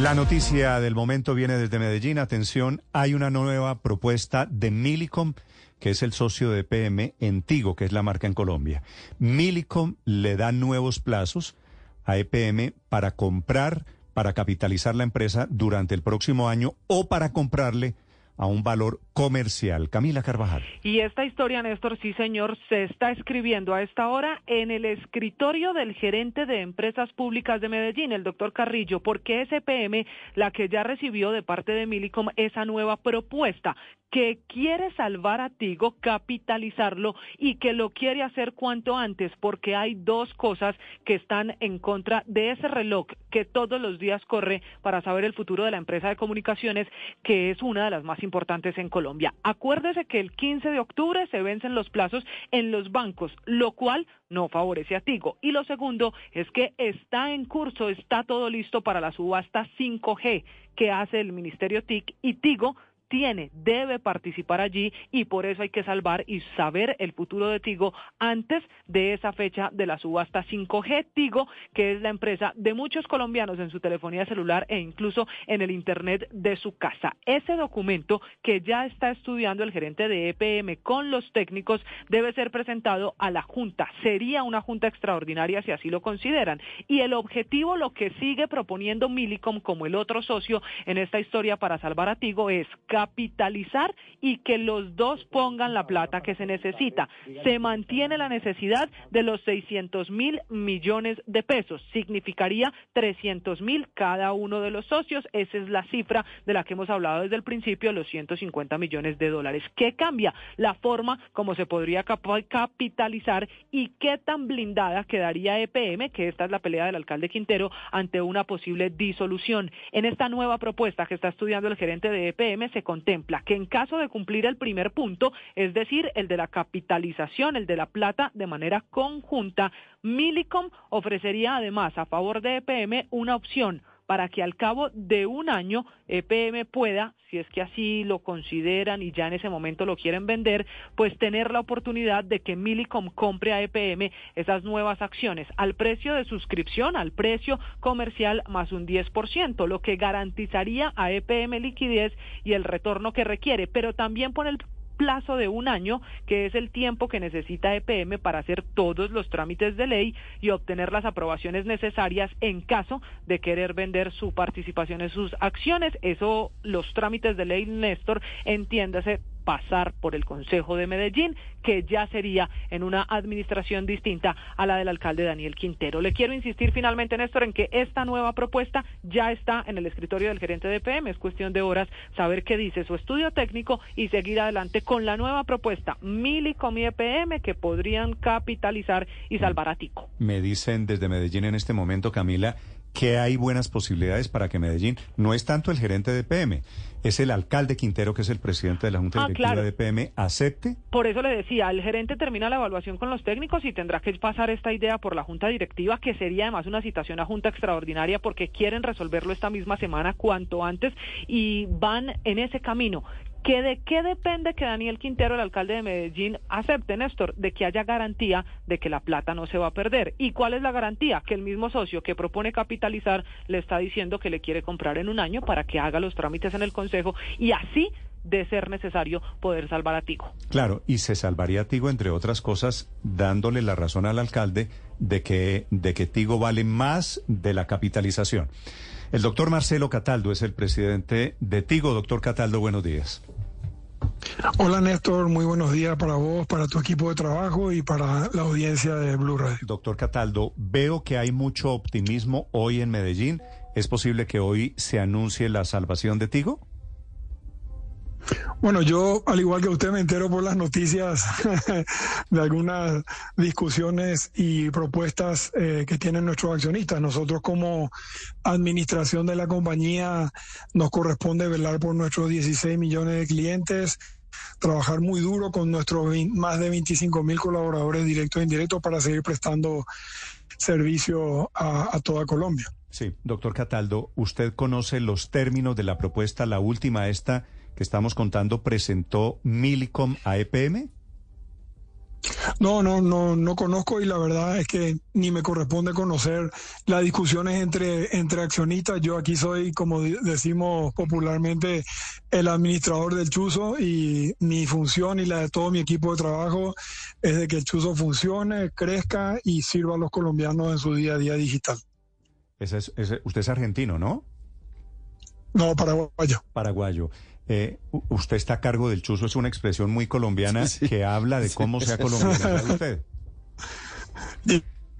La noticia del momento viene desde Medellín. Atención, hay una nueva propuesta de Milicom, que es el socio de PM en Tigo, que es la marca en Colombia. Milicom le da nuevos plazos a EPM para comprar, para capitalizar la empresa durante el próximo año o para comprarle a un valor comercial. Camila Carvajal. Y esta historia, Néstor, sí señor, se está escribiendo a esta hora en el escritorio del gerente de empresas públicas de Medellín, el doctor Carrillo, porque es EPM la que ya recibió de parte de Milicom esa nueva propuesta que quiere salvar a Tigo, capitalizarlo y que lo quiere hacer cuanto antes, porque hay dos cosas que están en contra de ese reloj que todos los días corre para saber el futuro de la empresa de comunicaciones, que es una de las más importantes importantes en Colombia. Acuérdese que el 15 de octubre se vencen los plazos en los bancos, lo cual no favorece a Tigo. Y lo segundo es que está en curso, está todo listo para la subasta 5G que hace el Ministerio TIC y Tigo tiene, debe participar allí y por eso hay que salvar y saber el futuro de Tigo antes de esa fecha de la subasta 5G Tigo, que es la empresa de muchos colombianos en su telefonía celular e incluso en el Internet de su casa. Ese documento que ya está estudiando el gerente de EPM con los técnicos debe ser presentado a la Junta. Sería una Junta extraordinaria si así lo consideran. Y el objetivo, lo que sigue proponiendo Milicom como el otro socio en esta historia para salvar a Tigo es capitalizar y que los dos pongan la plata que se necesita. Se mantiene la necesidad de los 600 mil millones de pesos. Significaría 300 mil cada uno de los socios. Esa es la cifra de la que hemos hablado desde el principio, los 150 millones de dólares. ¿Qué cambia? La forma como se podría capitalizar y qué tan blindada quedaría EPM, que esta es la pelea del alcalde Quintero, ante una posible disolución. En esta nueva propuesta que está estudiando el gerente de EPM se contempla que en caso de cumplir el primer punto, es decir, el de la capitalización, el de la plata de manera conjunta, Milicom ofrecería además a favor de EPM una opción para que al cabo de un año EPM pueda, si es que así lo consideran y ya en ese momento lo quieren vender, pues tener la oportunidad de que Milicom compre a EPM esas nuevas acciones al precio de suscripción, al precio comercial más un 10%, lo que garantizaría a EPM liquidez y el retorno que requiere, pero también pone el plazo de un año, que es el tiempo que necesita EPM para hacer todos los trámites de ley y obtener las aprobaciones necesarias en caso de querer vender su participación en sus acciones. Eso, los trámites de ley, Néstor, entiéndase pasar por el Consejo de Medellín, que ya sería en una administración distinta a la del alcalde Daniel Quintero. Le quiero insistir finalmente, Néstor, en que esta nueva propuesta ya está en el escritorio del gerente de PM. Es cuestión de horas saber qué dice su estudio técnico y seguir adelante con la nueva propuesta Mili y EPM que podrían capitalizar y salvar a Tico. Me dicen desde Medellín en este momento, Camila, que hay buenas posibilidades para que Medellín, no es tanto el gerente de PM, es el alcalde Quintero, que es el presidente de la Junta ah, Directiva de PM, acepte. Por eso le decía, el gerente termina la evaluación con los técnicos y tendrá que pasar esta idea por la Junta Directiva, que sería además una citación a Junta extraordinaria porque quieren resolverlo esta misma semana cuanto antes y van en ese camino. ¿Que ¿De qué depende que Daniel Quintero, el alcalde de Medellín, acepte, Néstor? De que haya garantía de que la plata no se va a perder. ¿Y cuál es la garantía? Que el mismo socio que propone capitalizar le está diciendo que le quiere comprar en un año para que haga los trámites en el Consejo y así de ser necesario poder salvar a Tigo. Claro, y se salvaría a Tigo, entre otras cosas, dándole la razón al alcalde de que, de que Tigo vale más de la capitalización. El doctor Marcelo Cataldo es el presidente de Tigo. Doctor Cataldo, buenos días. Hola Néstor, muy buenos días para vos, para tu equipo de trabajo y para la audiencia de Blue Radio. Doctor Cataldo, veo que hay mucho optimismo hoy en Medellín. ¿Es posible que hoy se anuncie la salvación de Tigo? Bueno, yo, al igual que usted, me entero por las noticias de algunas discusiones y propuestas eh, que tienen nuestros accionistas. Nosotros como administración de la compañía nos corresponde velar por nuestros 16 millones de clientes, trabajar muy duro con nuestros más de 25 mil colaboradores directos e indirectos para seguir prestando servicio a, a toda Colombia. Sí, doctor Cataldo, ¿usted conoce los términos de la propuesta, la última esta? Que estamos contando presentó Milicom a EPM? No, no, no, no conozco y la verdad es que ni me corresponde conocer las discusiones entre, entre accionistas. Yo aquí soy, como decimos popularmente, el administrador del Chuzo y mi función y la de todo mi equipo de trabajo es de que el Chuzo funcione, crezca y sirva a los colombianos en su día a día digital. Ese es, usted es argentino, ¿no? No, paraguayo. Paraguayo. Eh, usted está a cargo del chuzo, es una expresión muy colombiana que habla de cómo sea colombiano usted.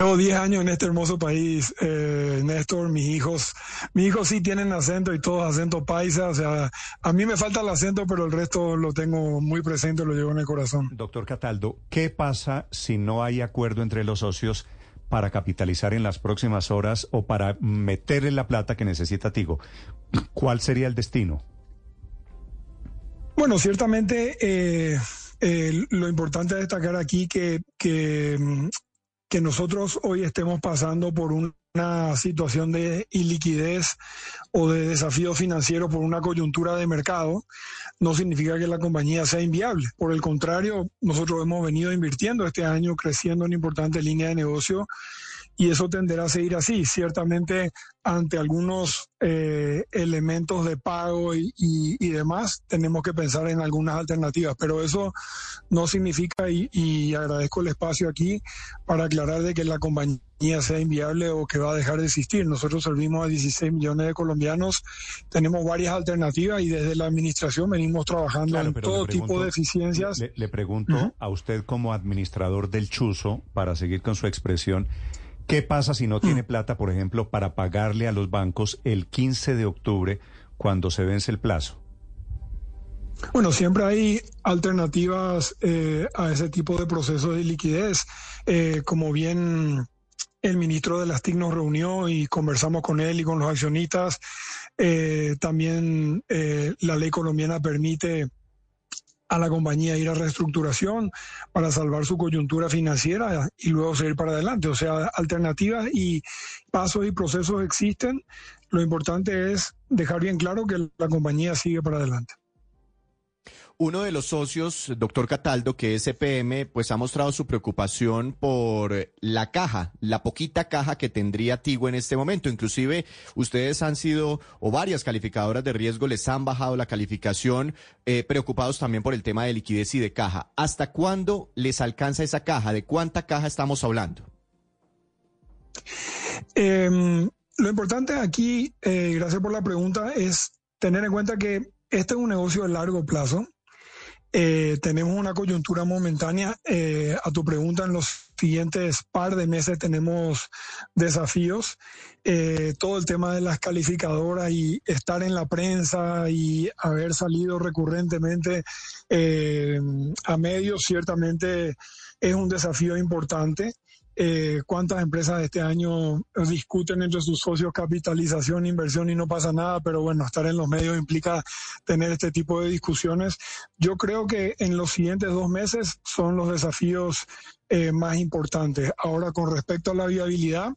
Llevo 10 años en este hermoso país, eh, Néstor, mis hijos, mis hijos sí tienen acento y todos acento paisa, o sea, a mí me falta el acento, pero el resto lo tengo muy presente, lo llevo en el corazón. Doctor Cataldo, ¿qué pasa si no hay acuerdo entre los socios para capitalizar en las próximas horas o para meterle la plata que necesita Tigo? ¿Cuál sería el destino? Bueno, ciertamente eh, eh, lo importante es destacar aquí que, mm, que nosotros hoy estemos pasando por una situación de iliquidez o de desafío financiero por una coyuntura de mercado, no significa que la compañía sea inviable. Por el contrario, nosotros hemos venido invirtiendo este año, creciendo en importantes líneas de negocio y eso tenderá a seguir así. Ciertamente, ante algunos eh, elementos de pago y, demás, tenemos que pensar en algunas alternativas, pero eso no significa, y, agradezco el espacio aquí para aclarar de que la compañía sea inviable o que va a dejar de existir. Nosotros servimos a 16 millones de colombianos, tenemos varias alternativas y desde la administración venimos trabajando en todo tipo de eficiencias. Le, pregunto a usted como administrador del Chuzo, para seguir con su expresión, ¿Qué pasa si no mm. tiene plata, por ejemplo, para pagarle a los bancos el 15 de octubre cuando se vence el plazo? Bueno, siempre hay alternativas eh, a ese tipo de procesos de liquidez. Eh, como bien el ministro de las TIC nos reunió y conversamos con él y con los accionistas, eh, también la ley colombiana permite a la compañía ir a reestructuración para salvar su coyuntura financiera y luego seguir para adelante. O sea, alternativas y pasos y procesos existen. Lo importante es dejar bien claro que la compañía sigue para adelante. Uno de los socios, doctor Cataldo, que es EPM, pues ha mostrado su preocupación por la caja, la poquita caja que tendría Tigo en este momento. Inclusive ustedes han sido, o varias calificadoras de riesgo les han bajado la calificación, eh, preocupados también por el tema de liquidez y de caja. ¿Hasta cuándo les alcanza esa caja? ¿De cuánta caja estamos hablando? Em, lo importante aquí, eh, gracias por la pregunta, es tener en cuenta que este es un negocio de largo plazo eh, tenemos una coyuntura momentánea. Eh, a tu pregunta, en los siguientes par de meses tenemos desafíos. Eh, todo el tema de las calificadoras y estar en la prensa y haber salido recurrentemente a medios, ciertamente es un desafío importante. Eh, cuántas empresas este año discuten entre sus socios capitalización, inversión y no pasa nada, pero bueno, estar en los medios implica tener este tipo de discusiones. Yo creo que en los siguientes dos meses son los desafíos eh, más importantes. Ahora, con respecto a la viabilidad,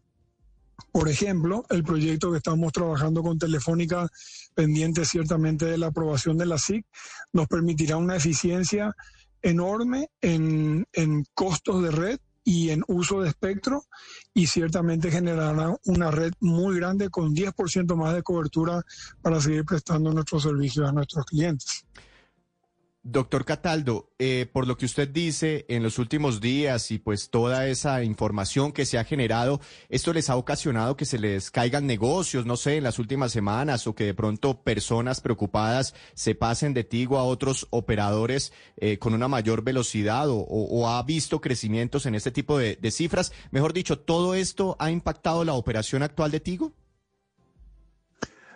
por ejemplo, el proyecto que estamos trabajando con Telefónica, pendiente ciertamente de la aprobación de la SIC, nos permitirá una eficiencia enorme en, en costos de red y en uso de espectro y ciertamente generará una red muy grande con 10% más de cobertura para seguir prestando nuestros servicios a nuestros clientes. Doctor Cataldo, eh, por lo que usted dice en los últimos días y pues toda esa información que se ha generado, ¿esto les ha ocasionado que se les caigan negocios, no sé, en las últimas semanas o que de pronto personas preocupadas se pasen de Tigo a otros operadores eh, con una mayor velocidad o, ha visto crecimientos en este tipo de cifras? Mejor dicho, ¿todo esto ha impactado la operación actual de Tigo?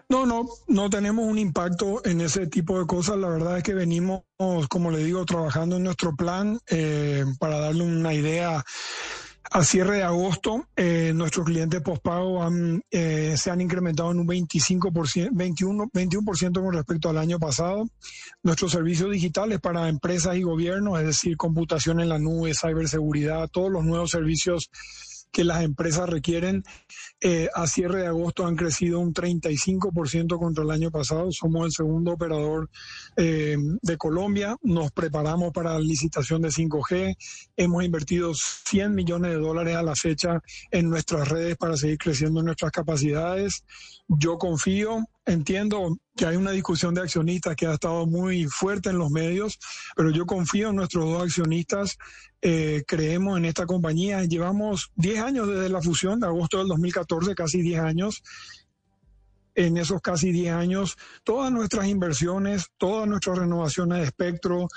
No, no, no tenemos un impacto en ese tipo de cosas. La verdad es que venimos, como le digo, trabajando en nuestro plan eh, para darle una idea. A cierre de agosto, eh, nuestros clientes postpago han, eh, se han incrementado en un 25%, 21, 21% con respecto al año pasado. Nuestros servicios digitales para empresas y gobiernos, es decir, computación en la nube, ciberseguridad, todos los nuevos servicios que las empresas requieren. Eh, a cierre de agosto han crecido un 35% contra el año pasado. Somos el segundo operador eh, de Colombia. Nos preparamos para la licitación de 5G. Hemos invertido 100 millones de dólares a la fecha en nuestras redes para seguir creciendo nuestras capacidades. Yo confío, entiendo que hay una discusión de accionistas que ha estado muy fuerte en los medios, pero yo confío en nuestros dos accionistas, eh, creemos en esta compañía. Llevamos 10 años desde la fusión, de agosto del 2014, casi 10 años. En esos casi 10 años, todas nuestras inversiones, todas nuestras renovaciones de espectro,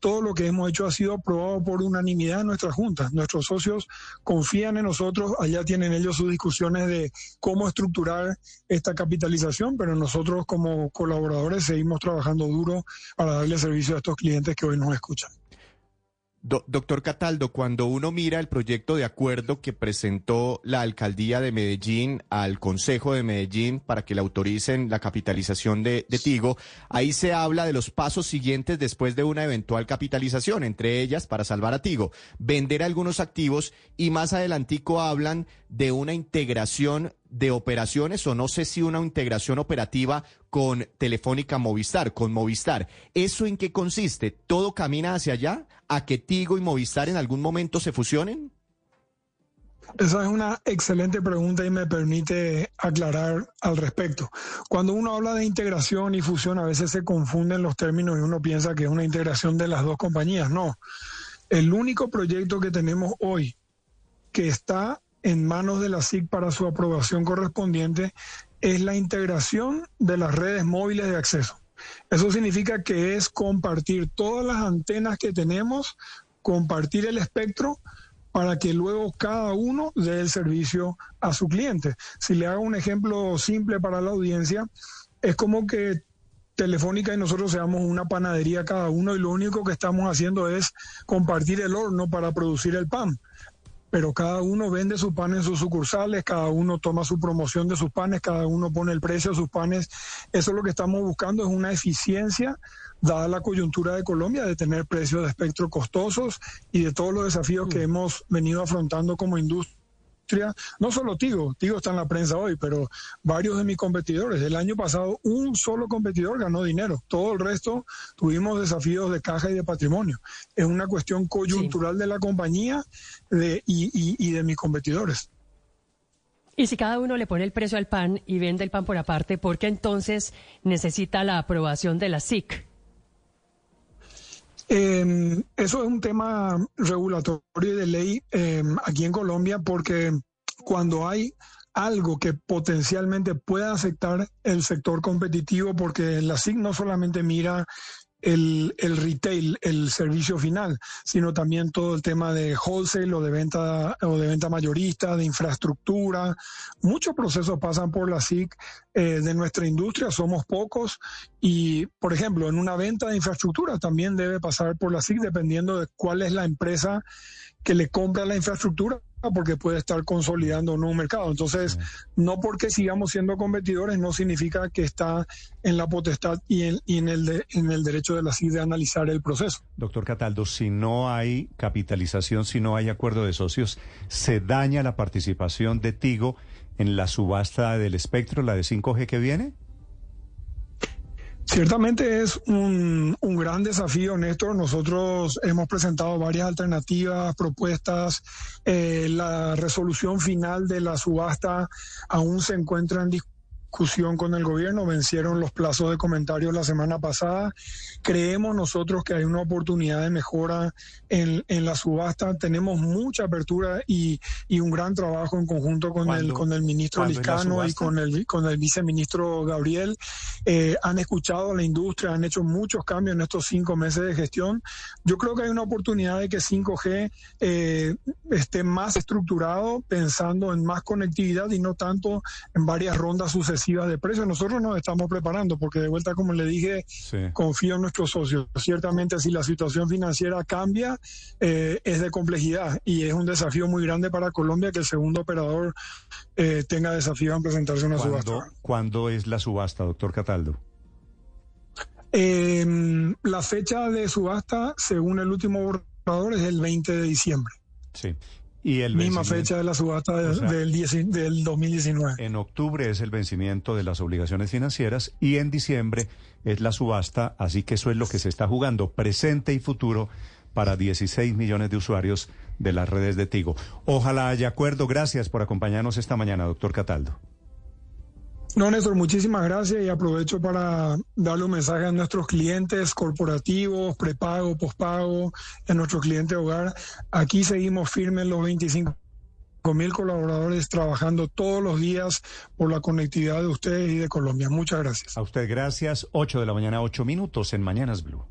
todo lo que hemos hecho ha sido aprobado por unanimidad en nuestra junta. Nuestros socios confían en nosotros, allá tienen ellos sus discusiones de cómo estructurar esta capitalización, pero nosotros como colaboradores seguimos trabajando duro para darle servicio a estos clientes que hoy nos escuchan doctor Cataldo, cuando uno mira el proyecto de acuerdo que presentó la alcaldía de Medellín al Consejo de Medellín para que le autoricen la capitalización de, Tigo, ahí se habla de los pasos siguientes después de una eventual capitalización, entre ellas, para salvar a Tigo, vender algunos activos y más adelantico hablan de una integración de operaciones o no sé si una integración operativa con Telefónica Movistar, con Movistar. ¿Eso en qué consiste? ¿Todo camina hacia allá? ¿A que Tigo y Movistar en algún momento se fusionen? Esa es una excelente pregunta y me permite aclarar al respecto. Cuando uno habla de integración y fusión, a veces se confunden los términos y uno piensa que es una integración de las dos compañías. No. El único proyecto que tenemos hoy que está en manos de la SIC para su aprobación correspondiente es la integración de las redes móviles de acceso. Eso significa que es compartir todas las antenas que tenemos, compartir el espectro para que luego cada uno dé el servicio a su cliente. Si le hago un ejemplo simple para la audiencia, es como que Telefónica y nosotros seamos una panadería cada uno y lo único que estamos haciendo es compartir el horno para producir el pan pero cada uno vende su pan en sus sucursales, cada uno toma su promoción de sus panes, cada uno pone el precio de sus panes. Eso es lo que estamos buscando, es una eficiencia, dada la coyuntura de Colombia, de tener precios de espectro costosos y de todos los desafíos que mm. hemos venido afrontando como industria no solo Tigo, Tigo está en la prensa hoy, pero varios de mis competidores. El año pasado un solo competidor ganó dinero, todo el resto tuvimos desafíos de caja y de patrimonio. Es una cuestión coyuntural de la compañía de, y, de mis competidores. Y si cada uno le pone el precio al pan y vende el pan por aparte, ¿por qué entonces necesita la aprobación de la SIC? Eh, eso es un tema regulatorio y de ley em, aquí en Colombia porque cuando hay algo que potencialmente pueda afectar el sector competitivo, porque la SIC no solamente mira el, el, retail, el servicio final, sino también todo el tema de wholesale o de venta o de venta mayorista, de infraestructura. Muchos procesos pasan por la SIC eh, de nuestra industria, somos pocos y, por ejemplo, en una venta de infraestructura también debe pasar por la SIC dependiendo de cuál es la empresa que le compra la infraestructura porque puede estar consolidando un nuevo mercado. Entonces, no porque sigamos siendo competidores no significa que está en la potestad y en, en el, en el derecho de la CID de analizar el proceso. Doctor Cataldo, si no hay capitalización, si no hay acuerdo de socios, ¿se daña la participación de Tigo en la subasta del espectro, la de 5G que viene? Ciertamente es un, un, gran desafío, Néstor. Nosotros hemos presentado varias alternativas, propuestas. Eh, la resolución final de la subasta aún se encuentra en discusión discusión con el gobierno, vencieron los plazos de comentarios la semana pasada. Creemos nosotros que hay una oportunidad de mejora en, en la subasta. Tenemos mucha apertura y, y un gran trabajo en conjunto con el con el ministro Liscano y con el con el viceministro Gabriel. Eh, han escuchado a la industria, han hecho muchos cambios en estos cinco meses de gestión. Yo creo que hay una oportunidad de que 5G eh, esté más estructurado, pensando en más conectividad y no tanto en varias rondas sucesivas de precios. Nosotros nos estamos preparando porque de vuelta, como le dije, confío en nuestros socios. Ciertamente si la situación financiera cambia, eh, es de complejidad y es un desafío muy grande para Colombia que el segundo operador eh, tenga desafío en presentarse una subasta. ¿Cuándo es la subasta, doctor Cataldo? Em, la fecha de subasta, según el último borrador, es el 20 de diciembre. Sí. Y el misma fecha de la subasta de- O sea, del, dieci- del 2019. En octubre es el vencimiento de las obligaciones financieras y en diciembre es la subasta, así que eso es lo que se está jugando, presente y futuro, para 16 millones de usuarios de las redes de Tigo. Ojalá haya acuerdo. Gracias por acompañarnos esta mañana, doctor Cataldo. No, Néstor, muchísimas gracias y aprovecho para darle un mensaje a nuestros clientes corporativos, prepago, pospago, a nuestros clientes de hogar. Aquí seguimos firmes los 25 mil colaboradores trabajando todos los días por la conectividad de ustedes y de Colombia. Muchas gracias. A usted gracias. 8 de la mañana, 8 minutos en Mañanas Blue.